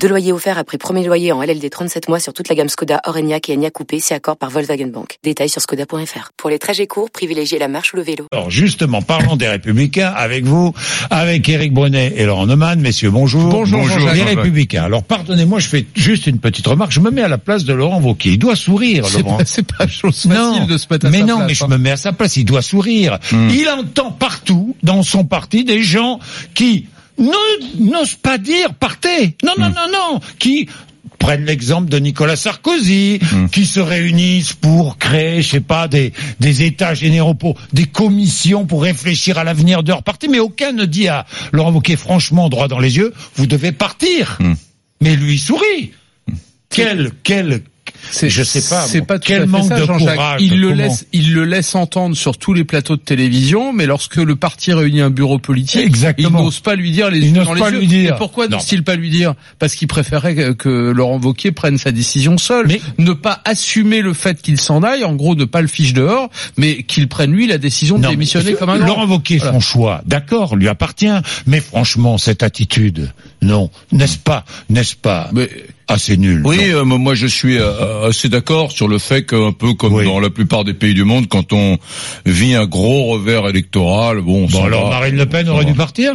Deux loyers offerts après premier loyer en LLD 37 mois sur toute la gamme Skoda, Orenia et Enya Coupé, si accord par Volkswagen Bank. Détails sur skoda.fr. Pour les trajets courts, privilégiez la marche ou le vélo. Alors justement, parlons des Républicains avec vous, avec Éric Brunet et Laurent Neumann. Messieurs, bonjour. Bonjour, bonjour Les Républicains. Alors pardonnez-moi, je fais juste une petite remarque. Je me mets à la place de Laurent Wauquiez. Il doit sourire, Laurent. C'est pas chose facile Non, de se mettre à mais sa non, place, mais je hein. me mets à sa place. Il doit sourire. Il entend partout dans son parti des gens qui n'osent pas dire partez. Non, non, non, non. Qui prennent l'exemple de Nicolas Sarkozy, qui se réunissent pour créer, je sais pas, des, des états généraux, pour, des commissions pour réfléchir à l'avenir de leur parti, mais aucun ne dit à Laurent Wauquiez franchement droit dans les yeux, vous devez partir. Mais lui sourit. Quel, quel, C'est- je sais pas, C'est bon, pas tout quel à fait manque ça, de courage, Il le laisse, il le laisse entendre sur tous les plateaux de télévision, mais lorsque le parti réunit un bureau politique, Exactement. il n'ose pas lui dire les Il dans les pas yeux. lui dire. Et pourquoi n'ose-t-il pas lui dire? Parce qu'il préférait que, Laurent Wauquiez prenne sa décision seul, Mais- ne pas assumer le fait qu'il s'en aille, en gros, ne pas le fiche dehors, mais qu'il prenne lui la décision de démissionner comme un. Laurent Wauquiez, Voilà. son choix, d'accord, lui appartient. Mais franchement, cette attitude, non, n'est-ce pas, n'est-ce pas, Mais- nul. Oui, euh, moi je suis euh, assez d'accord sur le fait qu'un peu comme Oui. dans la plupart des pays du monde, quand on vit un gros revers électoral, bon, on Bon alors, va. Marine Le Pen aurait dû partir?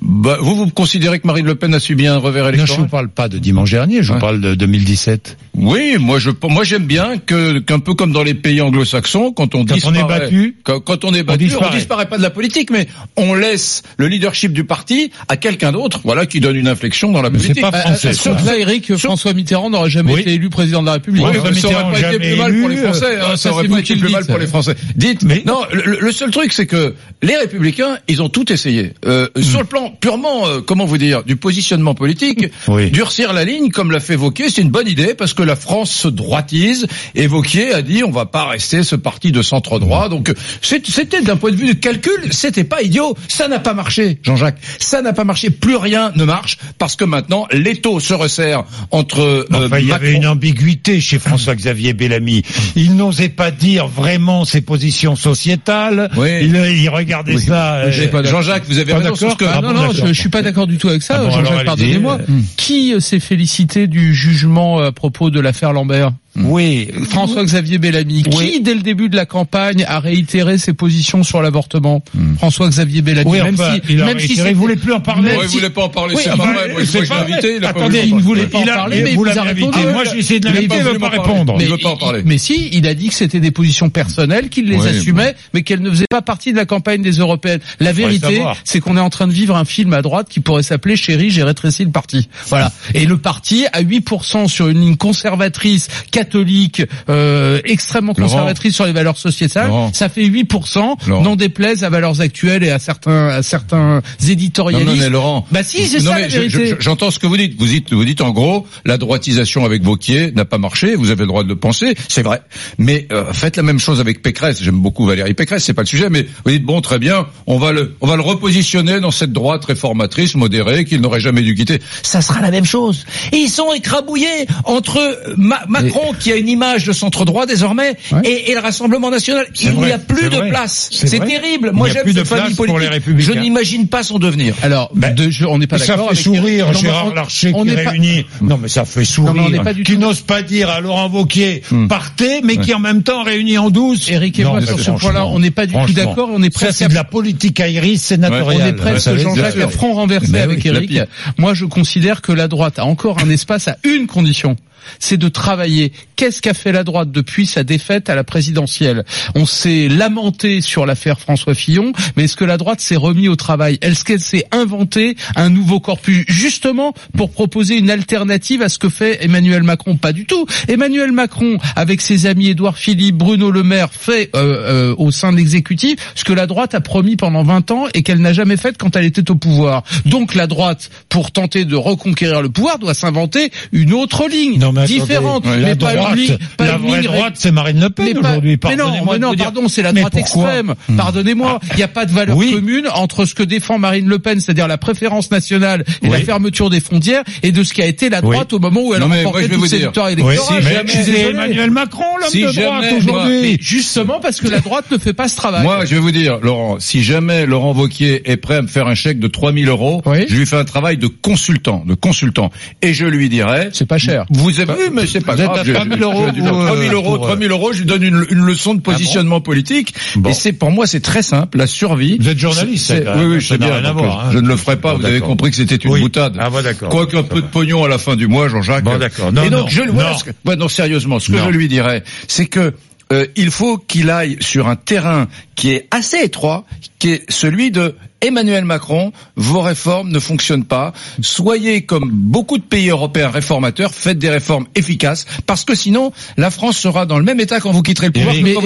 Bah, vous, vous considérez que Marine Le Pen a subi un revers Non, je électoral ne parle pas de dimanche dernier, je Ouais. parle de 2017. Oui, moi je, moi j'aime bien que qu'un peu comme dans les pays anglo-saxons, quand on Quand on disparaît, est battu, quand, quand on est battu, on disparaît. disparaît. pas de la politique, mais on laisse le leadership du parti à quelqu'un d'autre, voilà, qui donne une inflexion dans la Mais politique. pas Euh, français, ça. Sur ça, Eric, François Mitterrand n'aurait jamais Oui. été élu président de la République. Oui, François mais ça aurait pas été plus mal pour les Français. euh, hein, ça, ça aurait pas vous été plus mal pour les Français. Dites, Mais- non, le, le seul truc, c'est que les Républicains, ils ont tout essayé. Euh, Sur le plan purement, euh, comment vous dire, du positionnement politique, Oui. durcir la ligne, comme l'a fait Vauquier, c'est une bonne idée parce que la France se droitise. Et Vauquier a dit, on va pas rester ce parti de centre droit. Donc, c'était d'un point de vue de calcul, c'était pas idiot. Ça n'a pas marché, Jean-Jacques. Ça n'a pas marché. Plus rien ne marche parce que maintenant, l'étau se resserre entre euh, Enfin, il y avait une ambiguïté chez François-Xavier Bellamy. Il n'osait pas dire vraiment ses positions sociétales. Oui. Il, il regardait Oui. ça. euh, Jean-Jacques, vous avez raison sur ce que. d'accord Ah, non, bon, non, je, je suis pas d'accord du tout avec ça, Ah bon, Jean-Jacques, pardonnez-moi. Qui euh, s'est félicité du jugement euh, à propos de l'affaire Lambert? Oui. François-Xavier Bellamy. Oui. Qui, dès le début de la campagne, a réitéré ses positions sur l'avortement François-Xavier Bellamy. Oui, même enfin, si, il a même si voulait plus en parler. il voulait pas en parler, Oui, c'est pas vrai. Moi, je pas invité, il a Attendez, ne voulait pas en parler, mais il vous vous a l'avez répondu. invité. Moi, j'ai essayé de Mais l'inviter, il il veut pas répondre. Il veut pas en parler. Mais si, il a dit que c'était des positions personnelles, qu'il les assumait, mais qu'elles ne faisaient pas partie de la campagne des européennes. La vérité, c'est qu'on est en train de vivre un film à droite qui pourrait s'appeler Chérie, j'ai rétréci le parti. Voilà. Et le parti à 8% sur une ligne conservatrice, catholique, euh, extrêmement Laurent. conservatrice sur les valeurs sociétales, Laurent. ça fait 8%, Laurent. n'en déplaise à valeurs actuelles et à certains, à certains Non, éditorialistes. non, mais Laurent. Bah si, c'est Non, ça mais la je- vérité. je- J'entends ce que vous dites. Vous dites, vous dites en gros, la droitisation avec Vauquier n'a pas marché. Vous avez le droit de le penser, c'est vrai. Mais euh, faites la même chose avec Pécresse. J'aime beaucoup Valérie Pécresse, c'est pas le sujet. Mais vous dites bon, très bien, on va le, on va le repositionner dans cette droite réformatrice, modérée, qu'il n'aurait jamais dû quitter. Ça sera la même chose. Et ils sont écrabouillés entre Ma- Macron, qui a une image de centre droit désormais, Ouais. et, et le Rassemblement national. Il n'y a plus de vrai. place. C'est terrible. Moi, j'aime cette famille place pour les politique. Républicains. Je n'imagine pas son devenir. Alors, Ben, de- je- on n'est pas ça d'accord fait avec sourire Non, mais Gérard on- Larcher on qui pas- réunit. Non mais ça fait Non, mais on sourire. n'est pas du qui tout- n'ose pas dire à Laurent Wauquiez partez, mais qui en même temps réunit en douce. Eric et Non, moi sur ce point-là, on n'est pas du tout d'accord. On est Ça presque c'est de la politique iris sénatoriale. On est presque Jean-Jacques front renversé avec pire. Moi, je considère que la droite a encore un espace à une condition. C'est de travailler. Qu'est-ce qu'a fait la droite depuis sa défaite à la présidentielle? On s'est lamenté sur l'affaire François Fillon, mais est-ce que la droite s'est remis au travail? Est-ce qu'elle s'est inventé un nouveau corpus justement pour proposer une alternative à ce que fait Emmanuel Macron? Pas du tout. Emmanuel Macron, avec ses amis Édouard Philippe, Bruno Le Maire, fait euh, euh, au sein de l'exécutif ce que la droite a promis pendant 20 ans et qu'elle n'a jamais fait quand elle était au pouvoir. Donc la droite, pour tenter de reconquérir le pouvoir, doit s'inventer une autre ligne. Non, mais différente, mais pas droite, pas la vraie droite, c'est Marine Le Pen aujourd'hui. mais non, mais non, pardon, c'est la droite extrême. Pardonnez-moi, il n'y a pas de valeur Oui. commune entre ce que défend Marine Le Pen, c'est-à-dire la préférence nationale et Oui. la fermeture des frontières, et de ce qui a été la Oui. droite au moment où elle a remporté toutes ses victoires électorales. si. Emmanuel Macron, l'homme Si de droite aujourd'hui. Justement parce que la droite ne fait pas ce travail. Moi, je vais vous dire, Laurent, si jamais Laurent Vauquier est prêt à me faire un chèque de 3000 euros, je lui fais un travail de consultant, de consultant. Et je lui dirai... c'est pas cher. Vous avez vu, mais c'est pas Vous êtes grave. je- 3000 je- euros je- ou, euh, 3000 euros, pour, euh, 3000 euros, je lui donne une, une leçon de positionnement politique. Bon. Et c'est, pour moi, c'est très simple. La survie. Vous êtes journaliste, c'est- ça, quand Oui, oui, je sais bien. rien à donc, voir, hein. Je ne le ferai pas. Bon, vous avez compris que c'était une Oui. boutade. Ah, bon, d'accord. Quoique un peu de pognon à la fin du mois, Jean-Jacques. Bon, d'accord. Non, Et donc, non, je, voilà non. ce que- ouais, non, sérieusement, ce que Non. je lui dirais, c'est que euh, il faut qu'il aille sur un terrain qui est assez étroit, qui est celui de Emmanuel Macron, vos réformes ne fonctionnent pas. Soyez comme beaucoup de pays européens réformateurs, faites des réformes efficaces, parce que sinon, la France sera dans le même état quand vous quitterez le pouvoir. Mais Et on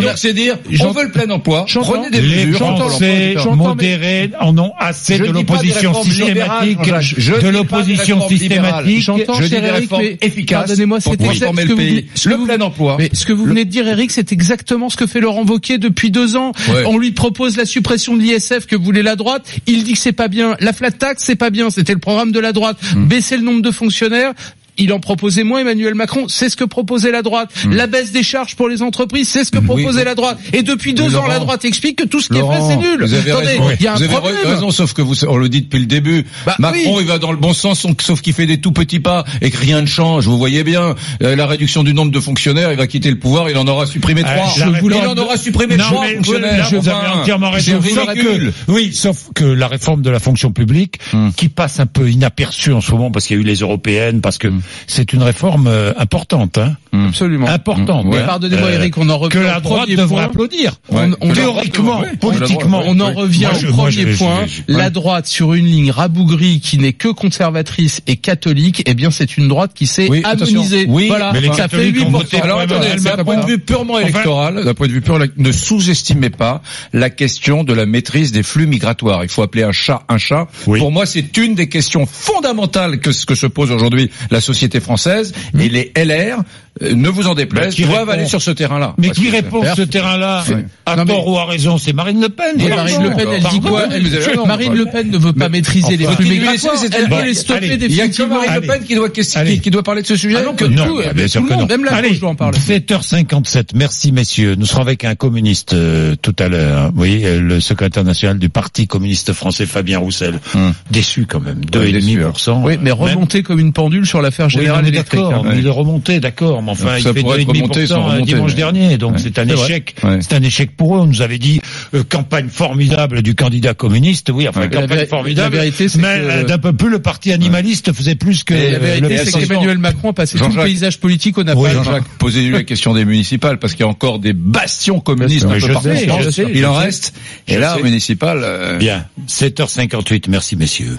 donc, a- c'est dire, on veut le plein emploi, prenez des Les mesures. J'entends- Français modérés en ont assez Je de l'opposition systématique, de l'opposition systématique. J'entends, Je dis cher des Eric, réformes mais efficaces pardonnez-moi, pour c'est exact transformer ce le que vous venez- Le que vous- plein emploi. Mais ce que vous venez de dire, Eric, c'est exactement ce que fait Laurent Wauquiez depuis deux ans. On lui propose la suppression de l'ISF que voulait la droite. Il dit que c'est pas bien. La flat tax, c'est pas bien. C'était le programme de la droite. Hmm. Baisser le nombre de fonctionnaires. Il en proposait moins, Emmanuel Macron. C'est ce que proposait la droite. La baisse des charges pour les entreprises, c'est ce que proposait la droite. Et depuis deux ans, la droite explique que tout ce qui est fait, c'est nul. Vous avez Attendez, raison. il y a un vous avez problème. raison, sauf que vous, on le dit depuis le début. Bah, Macron, oui. il va dans le bon sens, sauf qu'il fait des tout petits pas et que rien ne change. Vous voyez bien, euh, la réduction du nombre de fonctionnaires, il va quitter le pouvoir, il en aura supprimé Ah, trois. il en aura supprimé Non, trois mais fonctionnaires. là, vous avez entièrement c'est raison. Sauf ridicule. que, oui, sauf que la réforme de la fonction publique, Hmm. qui passe un peu inaperçue en ce moment parce qu'il y a eu les européennes, parce que c'est une réforme euh, importante, hein, Absolument. importante. Ouais. hein. Pardonnez-moi, Euh, Eric, on en revient que au la droite premier devrait point. applaudir. On- on- Théoriquement, Ouais. politiquement. On en revient Moi, au je- premier je- point. je- La droite sur une ligne rabougrie qui n'est que conservatrice et catholique, eh bien c'est une droite qui s'est Oui. Oui, voilà, mais les ça fait catholiques ont 8%. voté Alors attendez, d'un point de vue purement électoral, d'un point de vue pur, ne sous-estimez pas la question de la maîtrise des flux migratoires. Il faut appeler un chat un chat. Pour moi, c'est une des questions fondamentales que ce que se pose aujourd'hui la société française. Et les LR, ne vous en Bah, déplaise, qui doivent répond- aller sur ce terrain-là. Mais qui répond ce terrain-là. À Non, mais- tort ou à raison C'est Marine Le Pen. Marine Le Pen, elle dit quoi. Marine Le Pen ne veut pas maîtriser les flux migratoires. Elle veut Bon, les stopper allez, Il y a que. Marine Le. Pen qui doit, qui, doit parler de ce sujet. Ah non, que que Non, même la gauche doit en parler. 7h57. Merci messieurs. Nous serons avec un communiste euh, tout à l'heure. hein. Oui, euh, le secrétaire national du Parti communiste français, Fabien Roussel. Hum. Déçu quand même. Ouais, déçu, 2,5%. Oui, mais remonter comme une pendule sur l'affaire générale électrique. d'accord, hein. il est remonté, d'accord, mais enfin, Donc, il fait pourrait être remonté sans 2,5% remonter, dimanche mais- dernier, donc Ouais. c'est un échec. Ouais. C'est un échec pour eux. On nous avait dit euh, campagne formidable du candidat communiste, oui, enfin Ouais. Campagne formidable. la vérité, c'est mais que- euh, d'un peu plus, le parti animaliste faisait plus que Et la euh, vérité, le c'est qu'Emmanuel Macron a passé tout le paysage politique au Oui, napalm. Jean-Jacques, posez-lui la question des municipales, parce qu'il y a encore des bastions communistes Mais un je peu partout. sais, en France. je sais, Il en reste. Et là, municipal, euh, Bien, 7h58, merci messieurs.